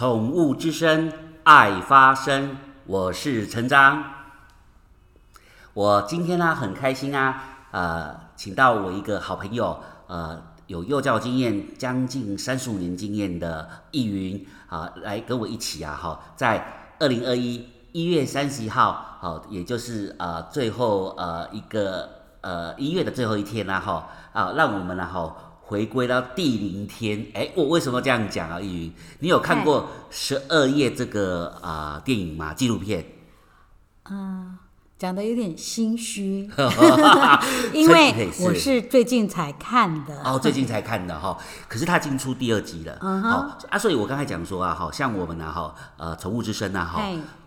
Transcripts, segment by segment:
宠物之声，爱发声，我是陈章。我今天呢很开心啊，呃，请到我一个好朋友，呃，有幼教经验将近三十五年经验的易云啊，来跟我一起啊，哈，在二零二一一月三十一号，好，也就是呃最后呃一个呃一月的最后一天啦，哈，啊，让我们呢，哈。回归到第零天，哎，我为什么这样讲啊？玉云，你有看过《十二夜》这个啊电影吗？纪录片？嗯，讲的有点心虚，因为我是最近才看的。哦，最近才看的哈。可是它已经出第二集了。嗯好啊，所以我刚才讲说啊，好像我们呢，哈，呃，宠物之声啊，哈，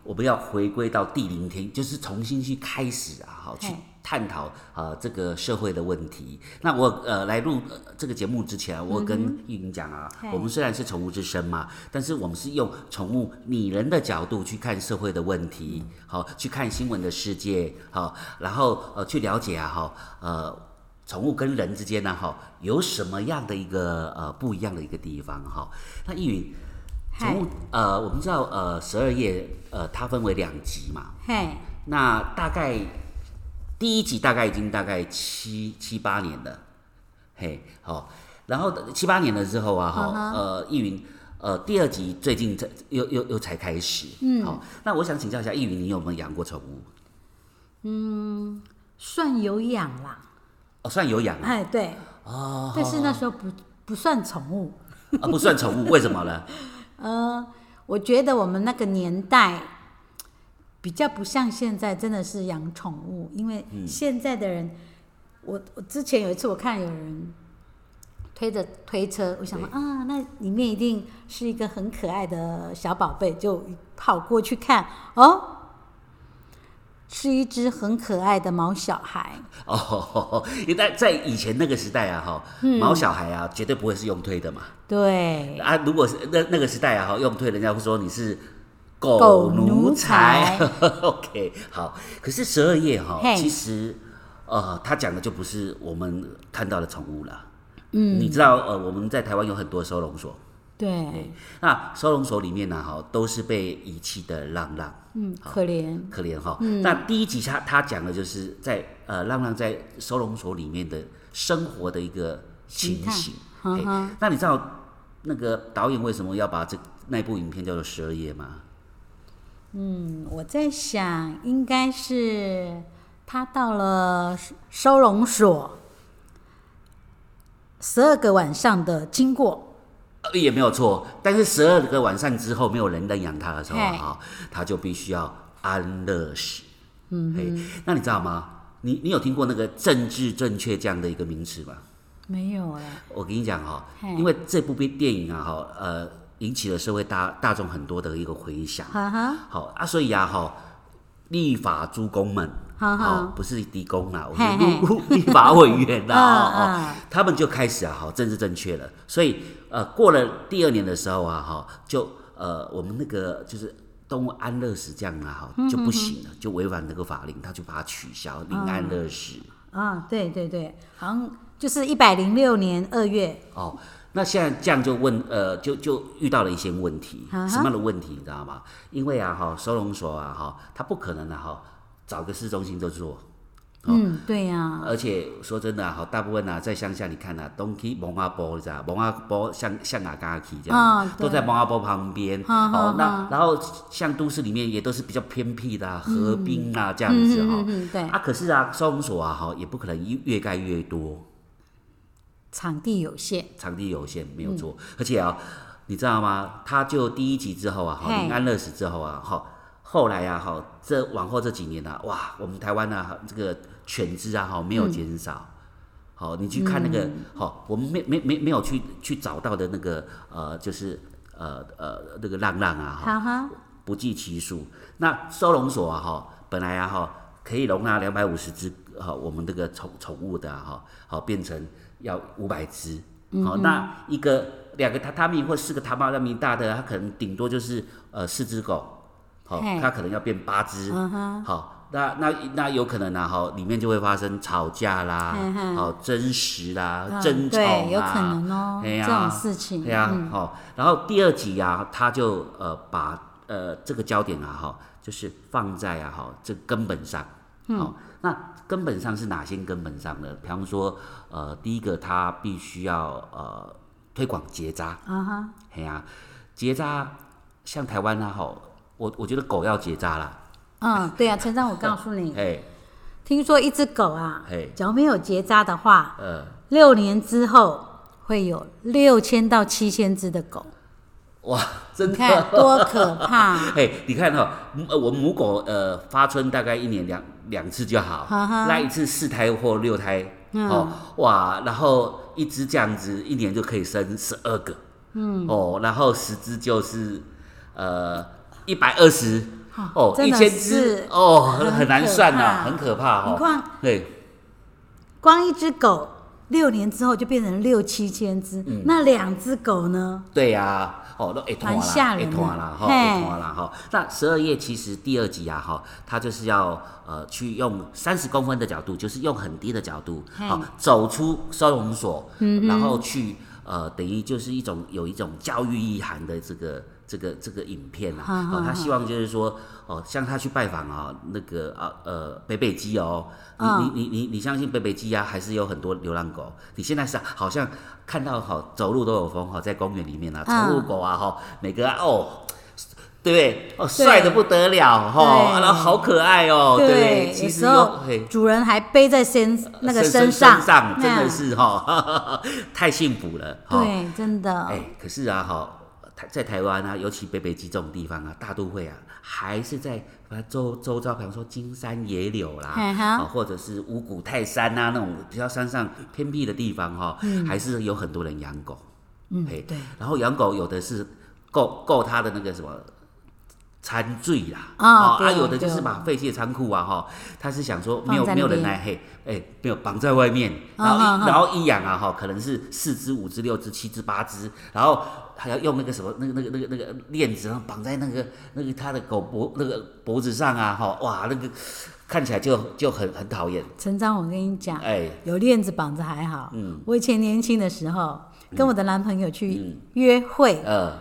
我们要回归到第零天，就是重新去开始啊，好去。探讨啊这个社会的问题。那我呃来录这个节目之前，我跟玉云讲啊，我们虽然是宠物之声嘛，但是我们是用宠物拟人的角度去看社会的问题，好去看新闻的世界，好，然后呃去了解啊哈呃宠物跟人之间呢哈有什么样的一个呃不一样的一个地方哈。那易云，宠物呃我们知道呃十二页呃它分为两集嘛，嘿，那大概。第一集大概已经大概七七八年了，嘿，好，然后七八年了之后啊，哈，呃，易云，呃，第二集最近才又又又才开始，嗯，好，那我想请教一下易云，你有没有养过宠物？嗯，算有养啦，哦，算有养，哎，对，哦，但是那时候不不算宠物，啊，不算宠物，为什么呢？呃，我觉得我们那个年代。比较不像现在，真的是养宠物，因为现在的人，我我之前有一次我看有人推着推车，我想说啊，那里面一定是一个很可爱的小宝贝，就跑过去看，哦，是一只很可爱的毛小孩。哦，因为在以前那个时代啊，哈，毛小孩啊，绝对不会是用推的嘛。对。啊，如果是那那个时代啊，哈，用推，人家会说你是。狗奴才，OK，好。可是十二夜哈，其实呃，他讲的就不是我们看到的宠物了。嗯，你知道呃，我们在台湾有很多收容所，对，那收容所里面呢，哈，都是被遗弃的浪浪，嗯，可怜，可怜哈。那第一集他他讲的就是在呃浪浪在收容所里面的生活的一个情形。那你知道那个导演为什么要把这那部影片叫做十二夜吗？嗯，我在想，应该是他到了收容所十二个晚上的经过，也没有错。但是十二个晚上之后，没有人认养他的时候啊，他就必须要安乐死。嗯，嘿，那你知道吗？你你有听过那个政治正确这样的一个名词吗？没有哎。我跟你讲哈，因为这部片电影啊，哈，呃。引起了社会大大众很多的一个回响，好啊，所以啊，哈，立法诸公们，好，不是狄公啦，我们立 立法委员啦，哦，他们就开始啊，好，政治正确了，所以呃，过了第二年的时候啊，哈，就呃，我们那个就是动物安乐死这样啊，哈，就不行了，就违反那个法令，他就把它取消，临安乐死。啊，对对对，好像就是一百零六年二月。哦。那现在这样就问，呃，就就遇到了一些问题，什么样的问题，你知道吗？因为啊，哈，收容所啊，哈，他不可能的哈，找个市中心就做。嗯，对呀。而且说真的，哈，大部分啊，在乡下，你看啊，东去蒙阿波，你知道，蒙阿波像像哪嘎去这样，都在蒙阿波旁边。哦，那然后像都市里面也都是比较偏僻的啊河滨啊，这样子哈。嗯对。啊，可是啊，收容所啊，哈，也不可能越越盖越多。场地有限，场地有限没有错，而且啊，你知道吗？他就第一集之后啊，哈临安乐死之后啊，哈后来啊，哈这往后这几年啊，哇，我们台湾呢，这个犬只啊，哈没有减少，好你去看那个，好我们没没没没有去去找到的那个呃，就是呃呃那个浪浪啊，哈，不计其数。那收容所啊，哈本来啊，哈可以容纳两百五十只，哈我们这个宠宠物的哈，好变成。要五百只，好，那一个两个榻榻米或四个榻榻米大的，它可能顶多就是呃四只狗，好，它可能要变八只，好，那那那有可能啊，哈，里面就会发生吵架啦，好，争执啦，争吵对，有可能哦，这种事情，对呀，好。然后第二集啊，他就呃把呃这个焦点啊，哈，就是放在啊，哈，这根本上，好，那根本上是哪些根本上呢？比方说，呃，第一个他必须要呃推广结扎，啊哈，嘿呀，结扎，像台湾啊，吼，我我觉得狗要结扎啦。嗯，对啊，陈长，我告诉你，哎听说一只狗啊，哎只要没有结扎的话，呃六年之后会有六千到七千只的狗。哇，真的，看多可怕！嘿，你看哈，我母狗呃发春大概一年两两次就好，那一次四胎或六胎，哦，哇，然后一只这样子一年就可以生十二个，嗯，哦，然后十只就是呃一百二十。哦，一千只哦，很难算呐，很可怕哈。对，光一只狗六年之后就变成六七千只，那两只狗呢？对呀，哦，都一团啦，一团啦，哈，一团啦，哈。那十二页其实第二集啊，哈，它就是要呃去用三十公分的角度，就是用很低的角度，好走出收容所，然后去呃等于就是一种有一种教育意涵的这个。这个这个影片啊，哦，他希望就是说，哦，像他去拜访啊，那个啊呃北北基哦，你你你你你相信北北基啊，还是有很多流浪狗？你现在是好像看到哈走路都有风哈，在公园里面啊，宠物狗啊哈，每个哦，对不对？哦，帅的不得了哈，然后好可爱哦，对，其实有主人还背在身那个身上，真的是哈，太幸福了，对，真的。哎，可是啊哈。在台湾啊，尤其北北基这种地方啊，大都会啊，还是在周周遭，比方说金山野柳啦，啊，或者是五谷泰山啊那种比较山上偏僻的地方哈，还是有很多人养狗。嗯，对。然后养狗有的是够够他的那个什么餐具啦，啊，啊，有的就是把废弃的仓库啊哈，他是想说没有没有人来嘿，哎，没有绑在外面，然后然后一养啊哈，可能是四只、五只、六只、七只、八只，然后。还要用那个什么，那个、那个、那个、那个链子，然后绑在那个、那个他的狗脖那个脖子上啊，哈，哇，那个看起来就就很很讨厌。陈章，我跟你讲，哎，有链子绑着还好。嗯，我以前年轻的时候，跟我的男朋友去约会，嗯，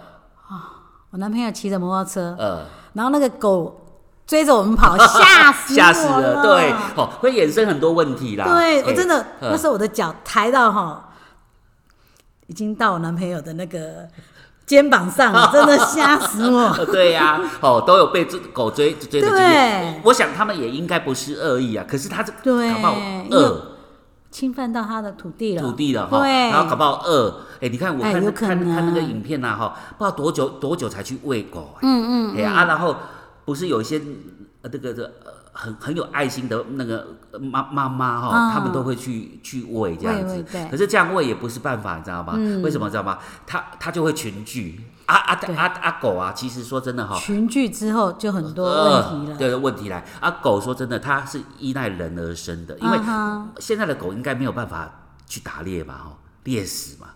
啊，我男朋友骑着摩托车，嗯，然后那个狗追着我们跑，吓死 吓死了，对，哦，会衍生很多问题啦。对我真的，那时候我的脚抬到哈。已经到我男朋友的那个肩膀上，真的吓死我！对呀，哦，都有被这狗追追的经验。我想他们也应该不是恶意啊，可是他这搞不好恶侵犯到他的土地了，土地了哈。然后搞不好饿，哎，你看我看看看那个影片呐，哈，不知道多久多久才去喂狗。嗯嗯。哎啊，然后不是有一些呃这个这。很很有爱心的那个妈妈妈哈，他们都会去去喂这样子。可是这样喂也不是办法，你知道吗？为什么知道吗？它它就会群聚。啊啊啊啊狗啊，其实说真的哈，群聚之后就很多问题了。对，问题来。啊狗说真的，它是依赖人而生的，因为现在的狗应该没有办法去打猎吧？哈，猎死嘛，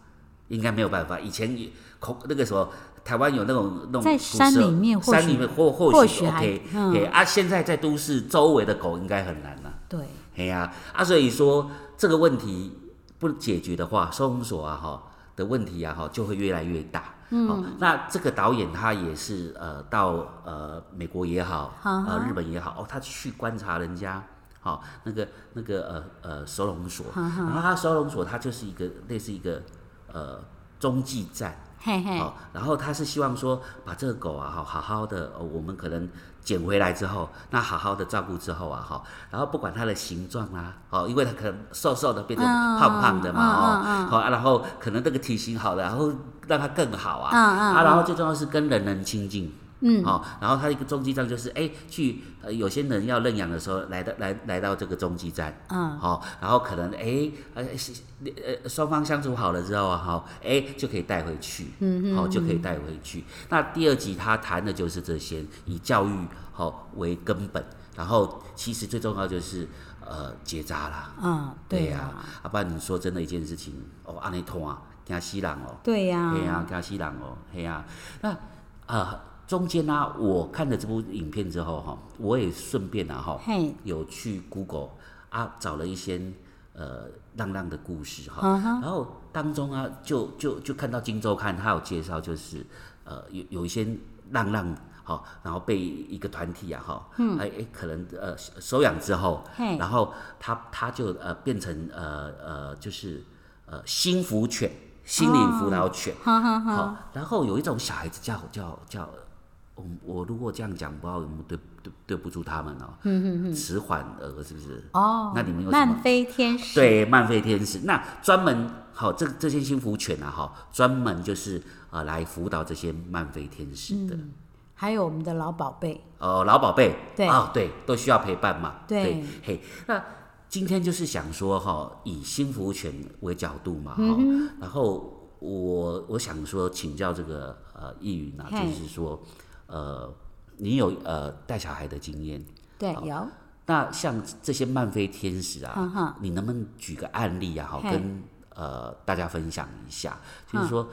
应该没有办法。以前恐那个什么。台湾有那种那种在山里面，山里面或或许 OK，啊，现在在都市周围的狗应该很难了。对，哎呀，啊，所以说这个问题不解决的话，收容所啊哈的问题啊哈就会越来越大。嗯，那这个导演他也是呃到呃美国也好，呃日本也好，哦，他去观察人家，好那个那个呃呃收容所，然后他收容所它就是一个类似一个呃中继站。好，然后他是希望说把这个狗啊，哈，好好的，哦我们可能捡回来之后，那好好的照顾之后啊，哈，然后不管它的形状啊，哦，因为它可能瘦瘦的变成胖胖的嘛，哦，好，然后可能这个体型好了，然后让它更好啊，啊，然后最重要是跟人人亲近。嗯，哦，然后他一个中继站就是，哎，去呃有些人要认养的时候，来到来来到这个中继站，嗯，好，然后可能哎呃呃双方相处好了之后啊，好，哎就可以带回去，嗯嗯，好就可以带回去。那第二集他谈的就是这些，以教育好为根本，然后其实最重要就是呃结扎啦，嗯，对呀，啊。不然你说真的一件事情，哦阿内痛啊，惊死人哦，对呀，嘿呀惊死人哦，嘿呀，那啊。中间呢，我看了这部影片之后哈，我也顺便啊哈，有去 Google 啊找了一些呃浪浪的故事哈，然后当中啊就就就看到《金周刊》他有介绍，就是呃有有一些浪浪好，然后被一个团体啊哈，哎哎可能呃收养之后，然后他他就呃变成呃呃就是呃心福犬，心灵辅导犬，好，然后有一种小孩子叫叫叫。我我如果这样讲，不知道有没有对对对不住他们哦。嗯嗯嗯。迟缓儿是不是？哦。那你们有什么？漫飞天使。对，漫飞天使。那专门好，这这些幸福犬啊，哈，专门就是呃来辅导这些漫飞天使的。还有我们的老宝贝。哦，老宝贝。对。啊，对，都需要陪伴嘛。对。嘿，那今天就是想说哈，以幸福犬为角度嘛，哈，然后我我想说请教这个呃易云啊，就是说。呃，你有呃带小孩的经验？对，有。那像这些漫飞天使啊，你能不能举个案例啊？好，跟呃大家分享一下，就是说，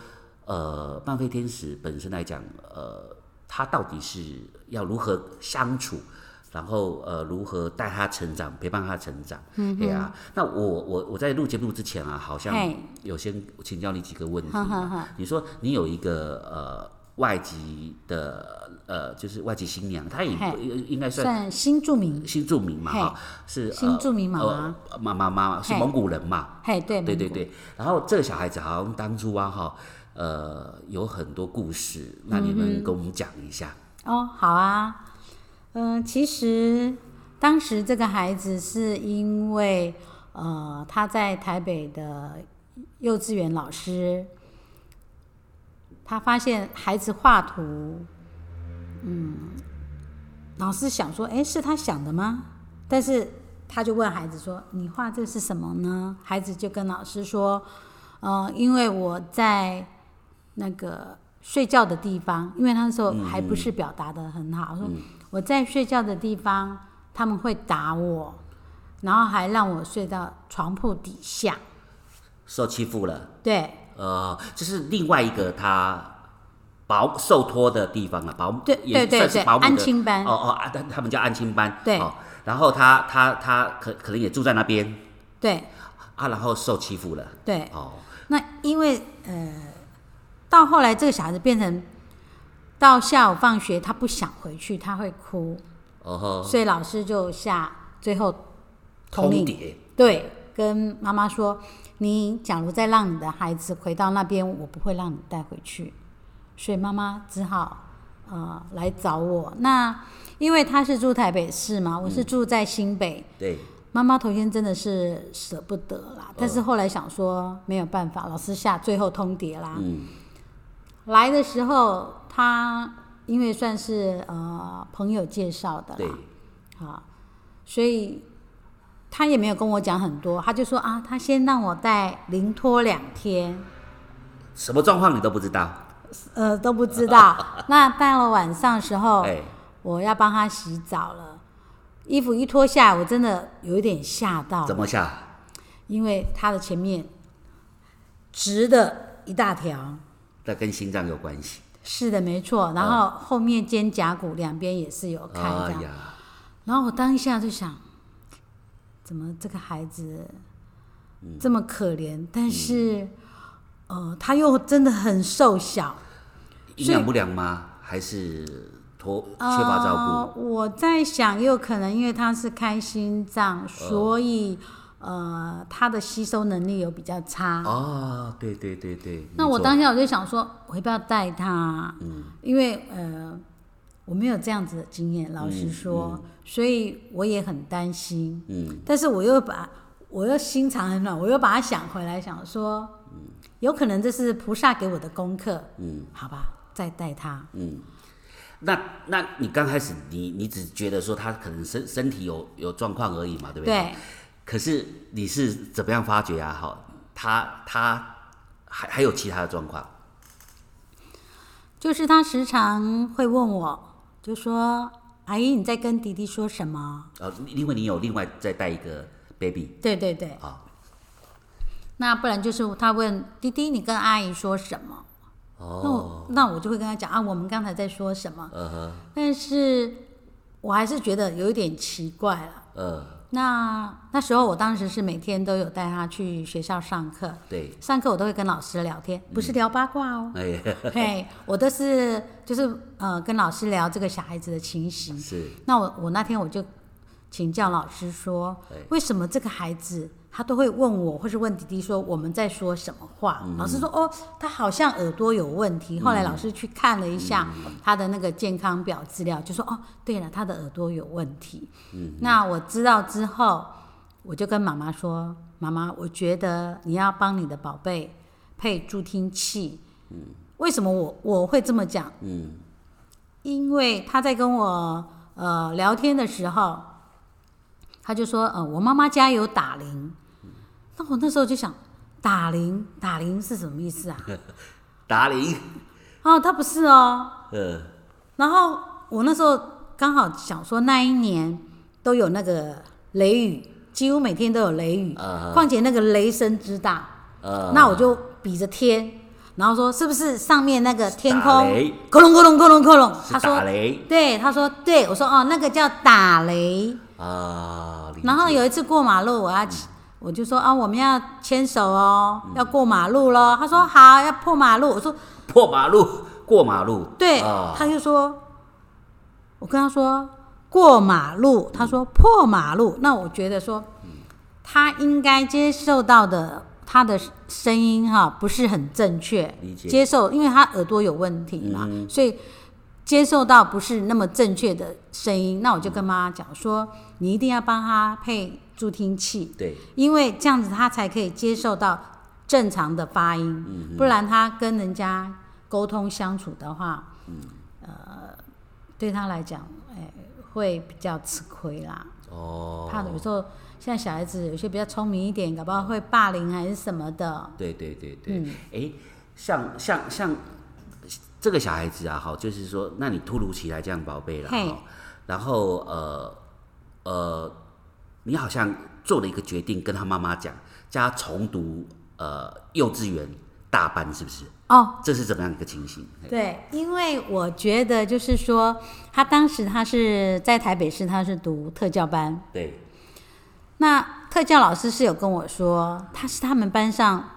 呃，漫飞天使本身来讲，呃，他到底是要如何相处，然后呃，如何带他成长，陪伴他成长？嗯，对啊。那我我我在录节目之前啊，好像有先请教你几个问题。你说你有一个呃。外籍的呃，就是外籍新娘，她也应该算新住民，新住民嘛，哈，是新住民妈妈，妈妈妈是蒙古人嘛，嘿，对，对对对。然后这个小孩子好像当初啊，哈，呃，有很多故事，那你们跟我们讲一下。哦，好啊，嗯，其实当时这个孩子是因为呃，他在台北的幼稚园老师。他发现孩子画图，嗯，老师想说，哎，是他想的吗？但是他就问孩子说：“你画这是什么呢？”孩子就跟老师说：“嗯，因为我在那个睡觉的地方，因为那时候还不是表达的很好，说我在睡觉的地方他们会打我，然后还让我睡到床铺底下，受欺负了。”对。呃，这是另外一个他保受托的地方了，保对对对对，安亲班。哦哦，他他们叫安亲班，对，然后他他他可可能也住在那边，对，啊，然后受欺负了，对，哦，那因为呃，到后来这个小孩子变成到下午放学他不想回去，他会哭，哦所以老师就下最后通牒，对，跟妈妈说。你假如再让你的孩子回到那边，我不会让你带回去，所以妈妈只好呃来找我。那因为他是住台北市嘛，我是住在新北。对。妈妈头先真的是舍不得啦，但是后来想说没有办法，老师下最后通牒啦。嗯。来的时候，他因为算是呃朋友介绍的啦，好，所以。他也没有跟我讲很多，他就说啊，他先让我带零托两天，什么状况你都不知道？呃，都不知道。那到了晚上时候，我要帮他洗澡了，衣服一脱下，我真的有一点吓到。怎么吓？因为他的前面直的一大条，那跟心脏有关系。是的，没错。然后后面肩胛骨两边也是有开这样。然后我当下就想。怎么这个孩子这么可怜？但是，呃，他又真的很瘦小，营养不良吗？还是脱缺乏照顾？我在想，有可能因为他是开心脏，所以呃，他的吸收能力有比较差。哦，对对对对。那我当下我就想说，我要不要带他？嗯，因为呃。我没有这样子的经验，老实说，所以我也很担心。嗯，但是我又把我又心肠很软，我又把它想回来，想说，嗯，有可能这是菩萨给我的功课。嗯，好吧，再带他。嗯，那那你刚开始，你你只觉得说他可能身身体有有状况而已嘛，对不对？对。可是你是怎么样发觉啊？好，他他还还有其他的状况，就是他时常会问我。就说：“阿姨，你在跟弟弟说什么？”呃，因为你有另外再带一个 baby。对对对。啊。那不然就是他问弟弟：“你跟阿姨说什么？”那我那我就会跟他讲啊，我们刚才在说什么？但是我还是觉得有一点奇怪了。嗯。那那时候我当时是每天都有带他去学校上课。对。上课我都会跟老师聊天，不是聊八卦哦。哎。嘿，我都是就是呃跟老师聊这个小孩子的情形。是。那我我那天我就请教老师说，为什么这个孩子？他都会问我，或是问弟弟说我们在说什么话。老师说哦，他好像耳朵有问题。后来老师去看了一下他的那个健康表资料，就说哦，对了，他的耳朵有问题。那我知道之后，我就跟妈妈说，妈妈，我觉得你要帮你的宝贝配助听器。为什么我我会这么讲？嗯，因为他在跟我呃聊天的时候，他就说，呃，我妈妈家有打铃。那我那时候就想，打铃打铃是什么意思啊？打铃？哦，他不是哦。嗯。然后我那时候刚好想说，那一年都有那个雷雨，几乎每天都有雷雨。况且那个雷声之大。那我就比着天，然后说是不是上面那个天空？咕隆咕隆咕隆咕隆。他说雷。对，他说对，我说哦，那个叫打雷。啊。然后有一次过马路，我要。我就说啊，我们要牵手哦，要过马路喽。他说好，要破马路。我说破马路，过马路。对，他就说，我跟他说过马路，他说破马路。那我觉得说，他应该接受到的他的声音哈不是很正确，接受，因为他耳朵有问题嘛，所以接受到不是那么正确的声音。那我就跟妈妈讲说，你一定要帮他配。助听器，对，因为这样子他才可以接受到正常的发音，不然他跟人家沟通相处的话，呃，对他来讲，哎，会比较吃亏啦。哦，怕有时候现在小孩子有些比较聪明一点，搞不好会霸凌还是什么的。对对对对，嗯，哎，像像像这个小孩子啊，好，就是说，那你突如其来这样宝贝了，然后呃呃。你好像做了一个决定，跟他妈妈讲，叫他重读呃幼稚园大班，是不是？哦，这是怎么样一个情形？对，因为我觉得就是说，他当时他是在台北市，他是读特教班。对。那特教老师是有跟我说，他是他们班上。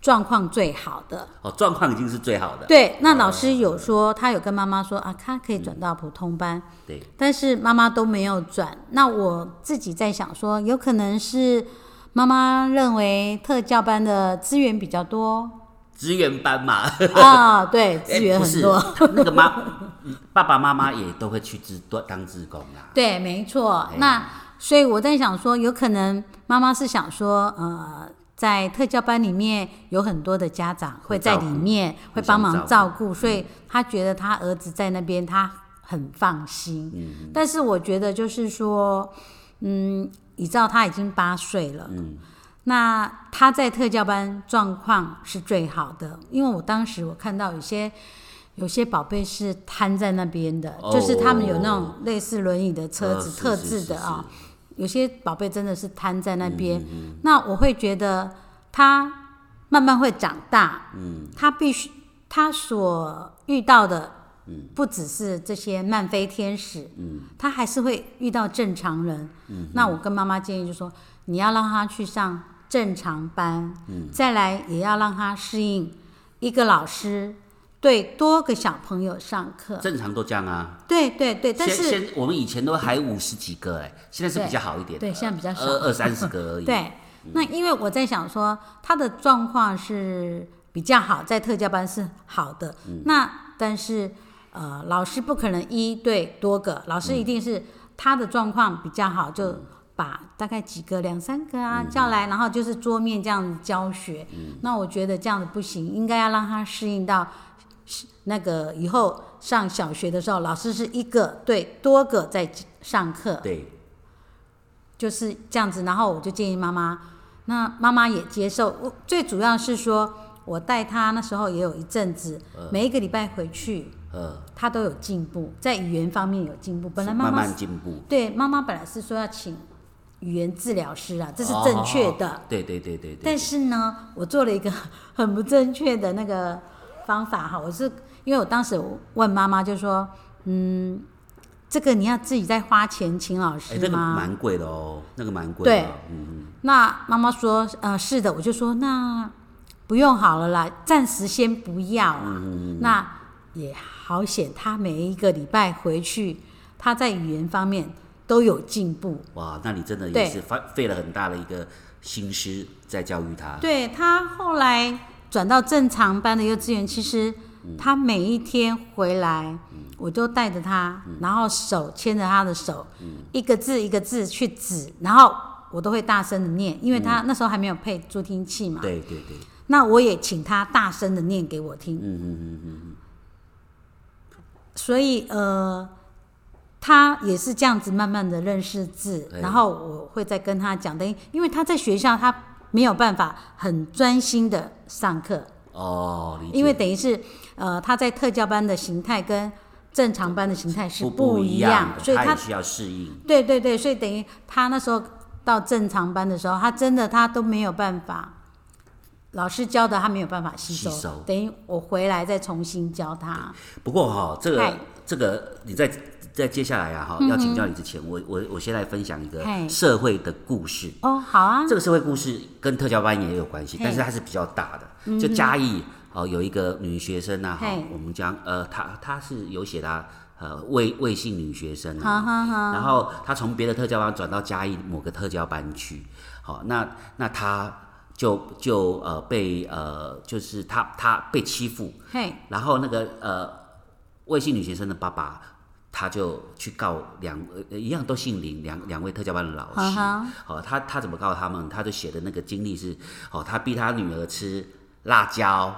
状况最好的哦，状况已经是最好的。对，那老师有说，他有跟妈妈说啊，他可以转到普通班。对，但是妈妈都没有转。那我自己在想说，有可能是妈妈认为特教班的资源比较多。资源班嘛。啊，对，资源很多。那个妈，爸爸妈妈也都会去自当职工啊。对，没错。那所以我在想说，有可能妈妈是想说，呃。在特教班里面有很多的家长会在里面会帮忙照顾，所以他觉得他儿子在那边他很放心。嗯，但是我觉得就是说，嗯，你知道他已经八岁了，嗯，那他在特教班状况是最好的，因为我当时我看到有些有些宝贝是瘫在那边的，就是他们有那种类似轮椅的车子特制的啊。有些宝贝真的是瘫在那边，那我会觉得他慢慢会长大，他必须他所遇到的不只是这些漫飞天使，他还是会遇到正常人。那我跟妈妈建议就说，你要让他去上正常班，再来也要让他适应一个老师。对，多个小朋友上课，正常都这样啊。对对对，但是现我们以前都还五十几个哎，现在是比较好一点。对，现在比较少，二二三十个而已。对，那因为我在想说，他的状况是比较好，在特教班是好的。那但是呃，老师不可能一对多个，老师一定是他的状况比较好，就把大概几个两三个啊叫来，然后就是桌面这样子教学。那我觉得这样子不行，应该要让他适应到。那个以后上小学的时候，老师是一个对多个在上课，对，就是这样子。然后我就建议妈妈，那妈妈也接受。我最主要是说，我带他那时候也有一阵子，每一个礼拜回去，呃，他都有进步，在语言方面有进步。本来妈妈慢慢进步，对，妈妈本来是说要请语言治疗师啊，这是正确的。对对对对。但是呢，我做了一个 很不正确的那个。方法哈，我是因为我当时问妈妈就说，嗯，这个你要自己再花钱请老师哎，那个吗？蛮贵的哦，那个蛮贵对的，嗯嗯，那妈妈说，呃，是的，我就说那不用好了啦，暂时先不要啦。嗯那也好险，他每一个礼拜回去，他在语言方面都有进步。哇，那你真的也是费费了很大的一个心思在教育他，对他后来转到正常班的幼稚园，其实他每一天回来，我都带着他，然后手牵着他的手，一个字一个字去指，然后我都会大声的念，因为他那时候还没有配助听器嘛。对对对，那我也请他大声的念给我听。嗯嗯嗯嗯所以呃，他也是这样子慢慢的认识字，对然后我会再跟他讲，等于因为他在学校他没有办法很专心的上课，哦，因为等于是呃他在特教班的形态跟正常班的形态是不不一一样，的所以他他也需要适应，对对对，所以等于他那时候到正常班的时候，他真的他都没有办法。老师教的他没有办法吸收，吸收等于我回来再重新教他。不过哈、这个这个你在在接下来啊哈、要请教你之前，我我我先来分享一个社会的故事。哦，好啊，这个社会故事跟特教班也有关系，但是它是比较大的。就嘉义哦，有一个女学生啊，哈嘿，我们将呃，她她是有写她呃魏魏姓女学生哈啊，哈哈，然后她从别的特教班转到嘉义某个特教班去，好，那那她就就呃被呃就是她她被欺负，嘿，然后那个呃魏姓女学生的爸爸。他就去告两呃一样都姓林，两两位特教班的老师。哈哈，哦，他他怎么告他们？他就写的那个经历是，哦，他逼他女儿吃辣椒，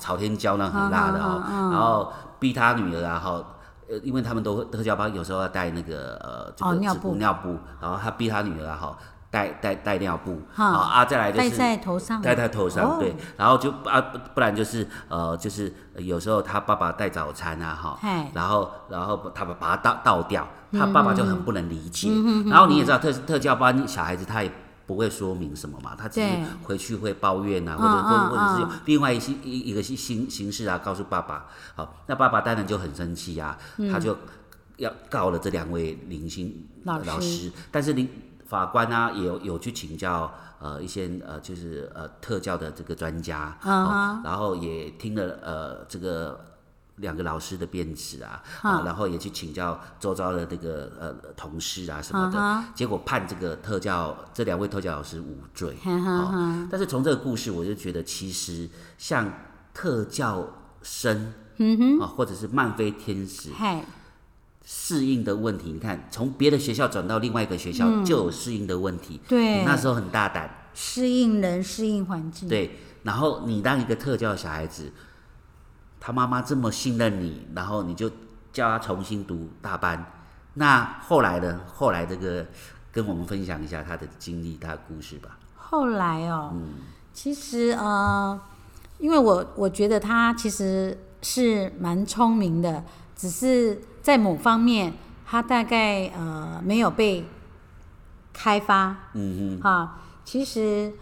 朝天椒那很辣的哦，然后逼他女儿啊，哈、呃，因为他们都特教班有时候要带那个呃这个纸哦尿布。尿布，然后他逼他女儿啊，哈，带带带尿布，哈。好啊，再来就是戴是在头上，戴在头上，哦。对，然后就啊不不然就是呃就是呃有时候他爸爸带早餐啊哈，然后然后他把把它倒倒掉，他爸爸就很不能理解。嗯然后你也知道特特教班小孩子他也不会说明什么嘛，他只是回去会抱怨啊，或者嗯或者或者是嗯。用另外一些一一个形形形式啊告诉爸爸，好，那爸爸当然就很生气啊，他就要告了这两位零星老师。但是零法官啊也有有去请教呃一些呃就是呃特教的这个专家，然后也听了呃这个。两个老师的辩词啊，啊，然后也去请教周遭的那个呃同事啊什么的，嗯结果判这个特教这两位特教老师无罪。但是从这个故事，我就觉得其实像特教生，嗯哼，啊，或者是漫飞天使，适应的问题，你看从别的学校转到另外一个学校就有适应的问题。对，那时候很大胆，适应人，适应环境，对，然后你当一个特教小孩子，他妈妈这么信任你，然后你就叫他重新读大班。那后来呢？后来这个跟我们分享一下他的经历、他的故事吧。后来哦，嗯其实呃，因为我我觉得他其实是蛮聪明的，只是在某方面他大概呃没有被开发嗯哼哈。其实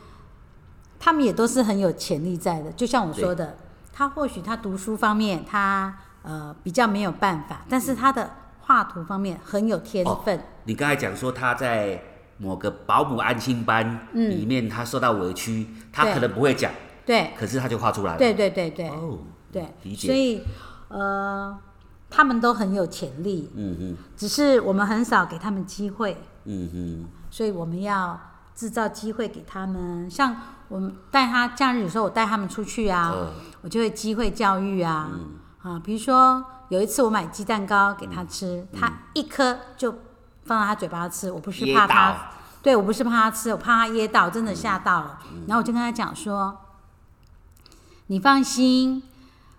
他们也都是很有潜力在的，就像我说的，他或许他读书方面他呃比较没有办法，但是他的画图方面很有天分。哼，你刚才讲说他在某个保姆安心班里面，他受到委屈，他可能不会讲，对可是他就画出来了。对对对对。哦，对，理解所以呃，他们都很有潜力，嗯哼，只是我们很少给他们机会，嗯哼，所以我们要制造机会给他们。像我们带他假日有时候我带他们出去啊，呃我就会机会教育啊，嗯。啊，比如说有一次我买鸡蛋糕给他吃，嗯。他一颗就放到他嘴巴吃，我不是怕他，对我不是怕他吃，我怕他噎到，真的吓到了。嗯。然后我就跟他讲说，你放心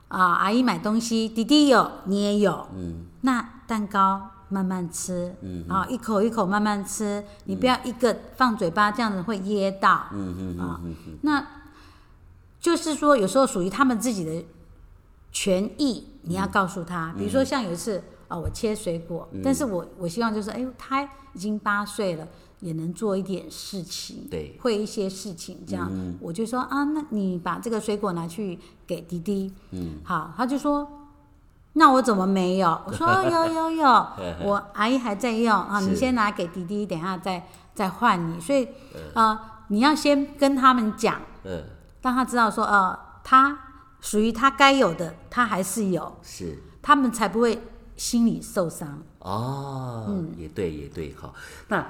啊，阿姨买东西，弟弟有，你也有，嗯。那蛋糕慢慢吃，嗯啊，一口一口慢慢吃，你不要一个放嘴巴，这样子会噎到。嗯嗯啊嗯，那就是说，有时候属于他们自己的权益，你要告诉他。比如说像有一次，哦，我切水果，但是我我希望就是，哎呦，他已经八岁了，也能做一点事情，对，会一些事情，这样，我就说啊，那你把这个水果拿去给弟弟，嗯，好，他就说，那我怎么没有？我说有有有，我阿姨还在用啊，你先拿给弟弟，等下再再换你，所以啊，你要先跟他们讲，嗯，让他知道说，呃，他属于他该有的，他还是有，是，他们才不会心里受伤。哦，嗯，也对也对，好，那。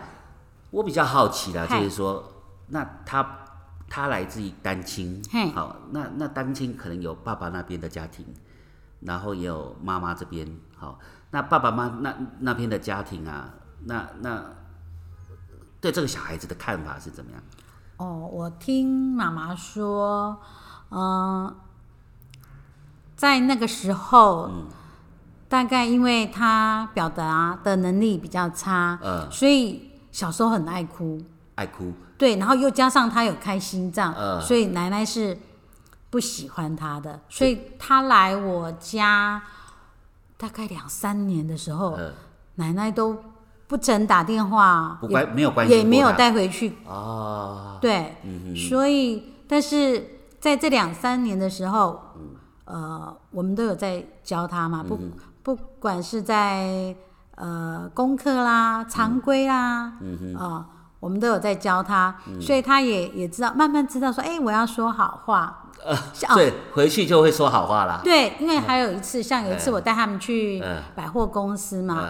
我比较好奇的，就是说，那他他来自于单亲，好，那那单亲可能有爸爸那边的家庭，然后也有妈妈这边，好，那爸爸妈那那边的家庭啊，那那对这个小孩子的看法是怎么样？哦，我听妈妈说，嗯，在那个时候，大概因为他表达的能力比较差，嗯，所以。小时候很爱哭，爱哭，对，然后又加上他有开心脏，所以奶奶是不喜欢他的，所以他来我家大概两三年的时候，奶奶都不曾打电话，不关没有关系，也没有带回去。哦，对，所以但是在这两三年的时候，呃，我们都有在教他嘛，不不管是在。呃，功课啦，常规啦，啊，我们都有在教他，所以他也也知道，慢慢知道说，哎，我要说好话，所以回去就会说好话啦。对，因为还有一次，像有一次我带他们去百货公司嘛，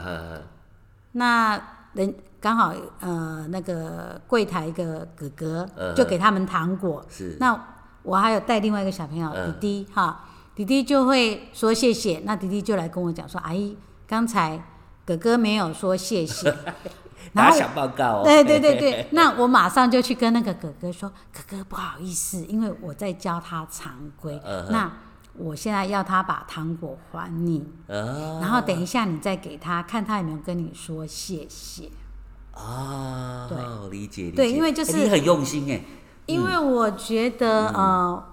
那人刚好呃那个柜台一个哥哥就给他们糖果，是，那我还有带另外一个小朋友弟弟哈，弟弟就会说谢谢，那弟弟就来跟我讲说，阿姨刚才。哥哥没有说谢谢，拿小报告哦。对对对对，那我马上就去跟那个哥哥说：“哥哥不好意思，因为我在教他常规，那我现在要他把糖果还你，然后等一下你再给他，看他有没有跟你说谢谢。”啊，对，理解理解。对，因为就是你很用心哎。因为我觉得呃，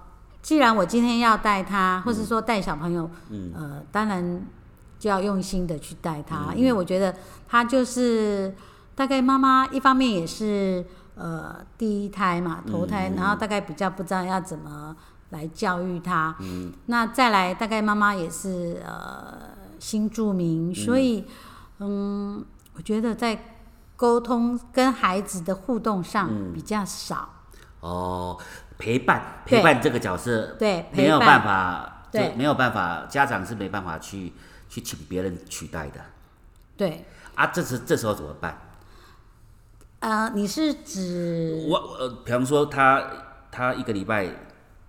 既然我今天要带他，或是说带小朋友，呃，当然。就要用心的去带他，因为我觉得他就是大概妈妈一方面也是呃第一胎嘛，头胎，然后大概比较不知道要怎么来教育他。嗯，那再来大概妈妈也是呃新住民，所以嗯，我觉得在沟通跟孩子的互动上比较少。哦，陪伴陪伴这个角色对没有办法，对没有办法，家长是没办法去。去请别人取代的，对啊，这是这时候怎么办？呃，你是指我呃，比方说他他一个礼拜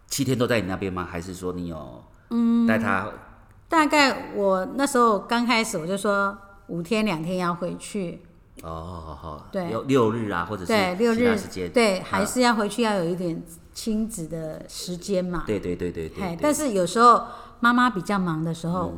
七天都在你那边吗？还是说你有嗯带他？大概我那时候刚开始我就说五天两天要回去。哦，好好，对，六六日啊，或者是对六日时间，对，还是要回去要有一点亲子的时间嘛。对对对对对。但是有时候妈妈比较忙的时候。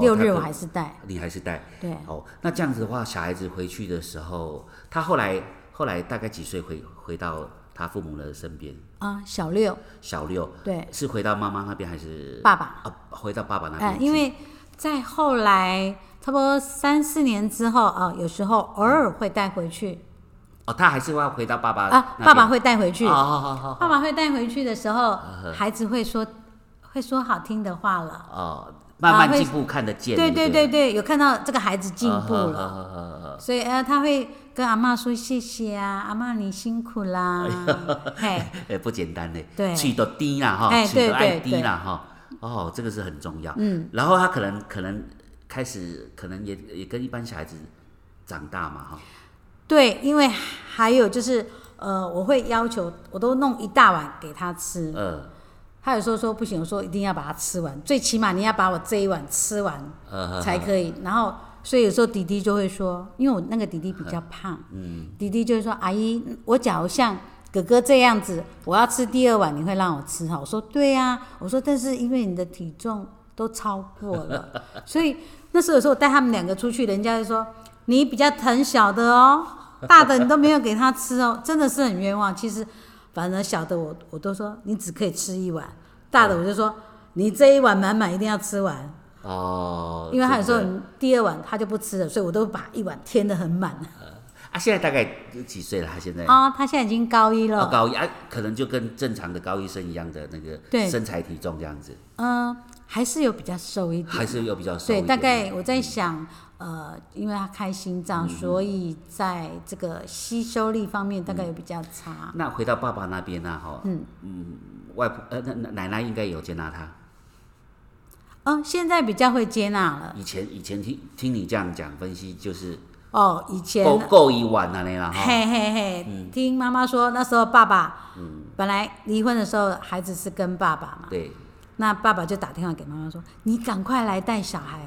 六日我还是带，你还是带，对。哦，那这样子的话，小孩子回去的时候，他后来后来大概几岁回回到他父母的身边？啊，小六。小六，对，是回到妈妈那边还是爸爸？啊，回到爸爸那边。哎，因为在后来差不多三四年之后啊，有时候偶尔会带回去。哦，他还是要回到爸爸啊，爸爸会带回去。好好好好。爸爸会带回去的时候，孩子会说会说好听的话了。哦。慢慢进步看得见，对对对？对，有看到这个孩子进步了，所以呃他会跟阿妈说谢谢啊，阿妈你辛苦啦，嘿，哎不简单嘞，对，取得低啦哈，取得爱低啦哈，哦这个是很重要，嗯，然后他可能可能开始可能也也跟一般小孩子长大嘛哈，对，因为还有就是呃我会要求我都弄一大碗给他吃，嗯。他有时候说不行，我说一定要把它吃完，最起码你要把我这一碗吃完才可以。然后，所以有时候弟弟就会说，因为我那个弟弟比较胖，弟弟就会说：“阿姨，我假如像哥哥这样子，我要吃第二碗，你会让我吃哈？”我说：“对呀。”我说：“但是因为你的体重都超过了，所以那时候有时候我带他们两个出去，人家就说你比较疼小的哦，大的你都没有给他吃哦，真的是很冤枉。其实。”反正小的我我都说你只可以吃一碗，大的我就说你这一碗满满一定要吃完哦。因为他有时候第二碗他就不吃了，所以我都把一碗填的很满。啊，现在大概几岁了？他现在啊，他现在已经高一了。高一啊，可能就跟正常的高一生一样的那个身材体重这样子。嗯，还是有比较瘦一点，还是有比较瘦。对，大概我在想，呃，因为他开心脏，所以在这个吸收力方面大概也比较差。那回到爸爸那边呢？哈，嗯嗯，外婆呃，那奶奶应该有接纳他。嗯，现在比较会接纳了。以前以前听听你这样讲分析就是。哦，以前够够一晚了那啦，嘿嘿嘿，听妈妈说那时候爸爸，嗯本来离婚的时候孩子是跟爸爸嘛，对，那爸爸就打电话给妈妈说，你赶快来带小孩，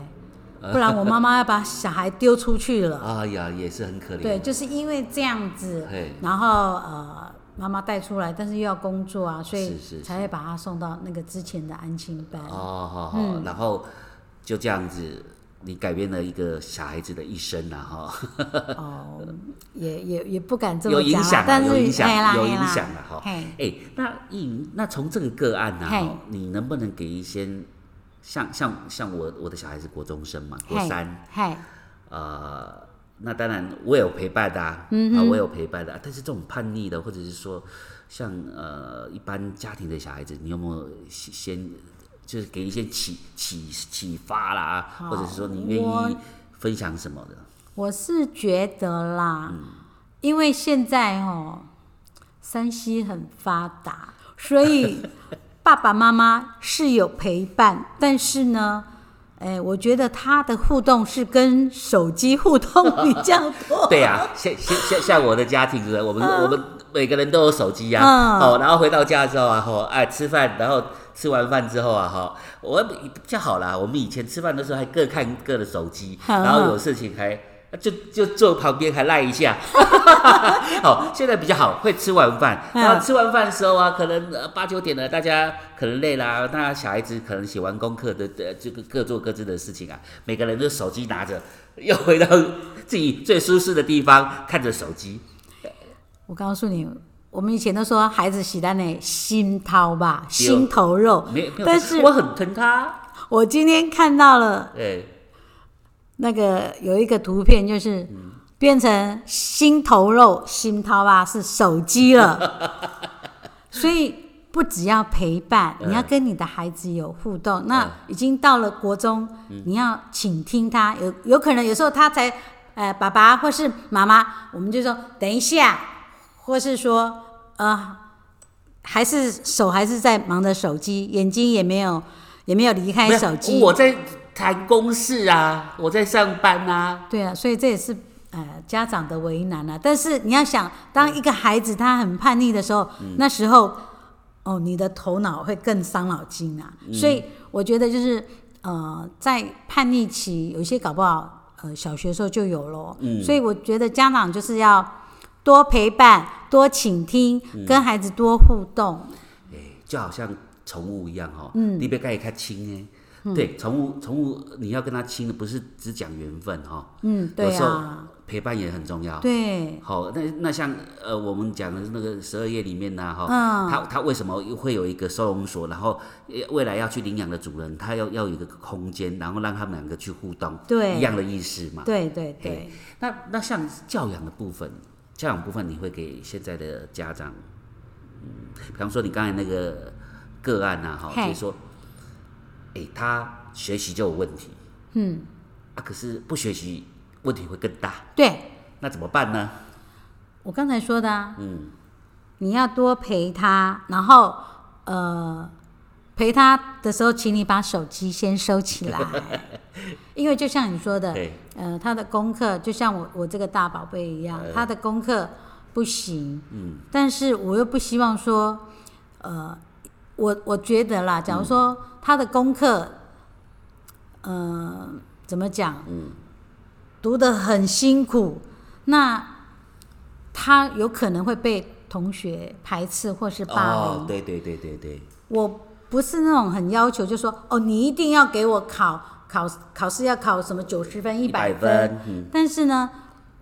不然我妈妈要把小孩丢出去了。哎呀，也是很可怜。对，就是因为这样子，然后呃，妈妈带出来，但是又要工作啊，所以才会把他送到那个之前的安亲班。哦，好好，然后就这样子。你改变了一个小孩子的一生了哈。哦，也也也不敢这么讲，有影响但有影响，有影响了哈。哎，那一那从这个个案呢，你能不能给一些像像像我我的小孩是国中生嘛，国三，嗨呃，那当然我有陪伴的啊，啊我有陪伴的，但是这种叛逆的，或者是说像呃一般家庭的小孩子，你有没有先？就是给一些启启启发啦，或者是说你愿意分享什么的？我是觉得啦，嗯因为现在哦，山西很发达，所以爸爸妈妈是有陪伴，但是呢，哎，我觉得他的互动是跟手机互动比较多。对呀，像像像像我的家庭是，我们我们每个人都有手机呀，哦，然后回到家之后啊，后哎吃饭，然后。吃完饭之后啊，哈，我比较好啦。我们以前吃饭的时候还各看各的手机，然后有事情还就就坐旁边还赖一下。好，现在比较好，会吃完饭，然后吃完饭的时候啊，可能八九点了，大家可能累啦，那小孩子可能写完功课的，呃，这个各做各自的事情啊，每个人都手机拿着，又回到自己最舒适的地方，看着手机。我告诉你。我们以前都说孩子喜欢呢心掏吧，心头肉。但是我很疼他。我今天看到了，那个有一个图片，就是变成心头肉、心掏啊是手机了。所以不只要陪伴，你要跟你的孩子有互动。那已经到了国中，你要倾听他。有有可能有时候他才，呃，爸爸或是妈妈，我们就说等一下。或是说，呃，还是手还是在忙着手机，眼睛也没有也没有离开手机。我在谈公事啊，我在上班啊。对啊，所以这也是呃家长的为难啊。但是你要想，当一个孩子他很叛逆的时候，那时候哦，你的头脑会更伤脑筋啊。所以我觉得就是呃，在叛逆期，有些搞不好呃小学时候就有了。嗯。所以我觉得家长就是要。多陪伴，多倾听，跟孩子多互动。哎，就好像宠物一样哈，你别跟它亲哎。对，宠物，宠物你要跟它亲的，不是只讲缘分哈。嗯，对啊。陪伴也很重要。对。好，那那像呃，我们讲的那个十二页里面呢哈，它它为什么会有一个收容所？然后未来要去领养的主人，他要要有一个空间，然后让他们两个去互动。对。一样的意思嘛。对对对。那那像教养的部分。教养部分，你会给现在的家长，嗯，比方说你刚才那个个案呐，哈，就是说，哎，他学习就有问题，嗯，啊，可是不学习问题会更大，对，那怎么办呢？我刚才说的，嗯，你要多陪他，然后，呃。陪他的时候，请你把手机先收起来，因为就像你说的，呃，他的功课就像我我这个大宝贝一样，他的功课不行，嗯，但是我又不希望说，呃，我我觉得啦，假如说他的功课，呃，怎么讲，嗯，读得很辛苦，那他有可能会被同学排斥或是霸凌，对对对对对，我。不是那种很要求，就说哦，你一定要给我考考考试要考什么九十分、一百分。但是呢，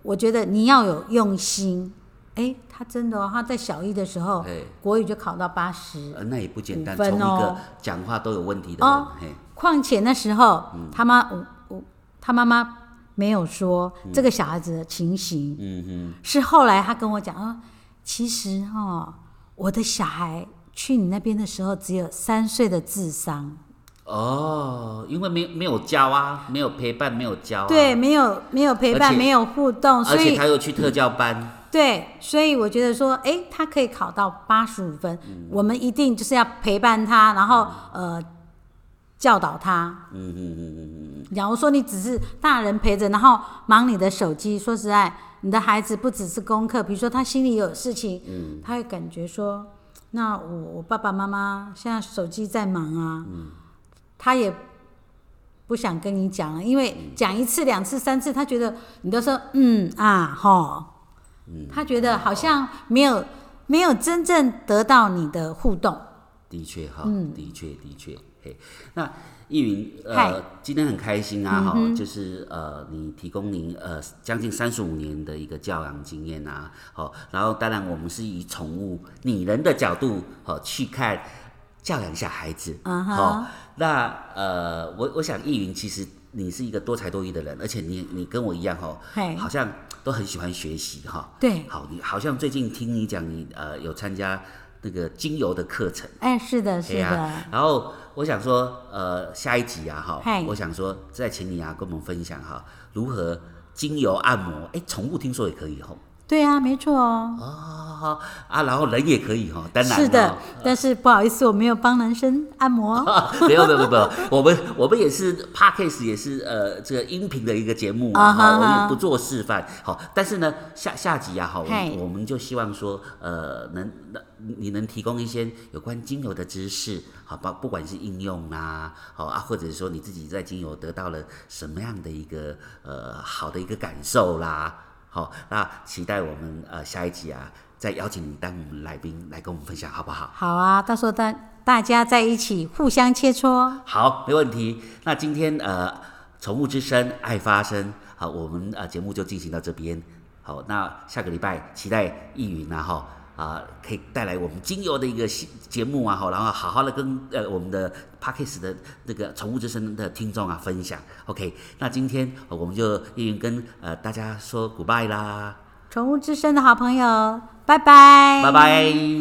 我觉得你要有用心。哎，他真的哦，他在小一的时候，国语就考到八十，那也不简单。从一个讲话都有问题的人，况且那时候他妈，我我他妈妈没有说这个小孩子的情形。嗯嗯，是后来他跟我讲啊，其实哦，我的小孩去你那边的时候只有三岁的智商。哦，因为没没有教啊，没有陪伴，没有教。对，没有没有陪伴，没有互动，而且他又去特教班。对，所以我觉得说，哎，他可以考到八十五分，我们一定就是要陪伴他，然后呃教导他。嗯嗯嗯嗯嗯。假如说你只是大人陪着，然后忙你的手机，说实在，你的孩子不只是功课，比如说他心里有事情，嗯，他会感觉说，那我我爸爸妈妈现在手机在忙啊，嗯，他也不想跟你讲了，因为讲一次、两次、三次，他觉得你都说嗯啊哈。他觉得好像没有没有真正得到你的互动。的确哈，的确的确。嘿，那易云呃，今天很开心啊哈，就是呃，你提供您呃将近三十五年的一个教养经验啊，好，然后当然我们是以宠物拟人的角度好去看教养一下孩子，好，那呃，我我想易云其实你是一个多才多艺的人，而且你你跟我一样哈，好像。都很喜欢学习哈，对，好，你好像最近听你讲，你呃有参加那个精油的课程，哎，是的，是的。然后我想说，呃，下一集啊，哈，我想说再请你啊，跟我们分享哈，如何精油按摩，哎，宠物听说也可以哈。对啊，没错哦。哦，啊，然后人也可以哈，当然是的，但是不好意思，我没有帮男生按摩。没有没有没有，我们我们也是 p a r k a s 也是呃这个音频的一个节目啊，我们不做示范。好，但是呢下下集啊，好，我们就希望说呃能能你能提供一些有关精油的知识，好，不不管是应用啊，好啊，或者说你自己在精油得到了什么样的一个呃好的一个感受啦。好，那期待我们呃下一集啊，再邀请你当我们来宾来跟我们分享，好不好？好啊，到时候大大家在一起互相切磋。好，没问题。那今天呃，宠物之声爱发声，好，我们呃节目就进行到这边。好，那下个礼拜期待易云啊哈。啊，可以带来我们精油的一个节目啊，好，然后好好的跟呃我们的 p a c k e s 的那个宠物之声的听众啊分享。OK，那今天我们就一云跟呃大家说 goodbye 啦。宠物之声的好朋友，拜拜，拜拜。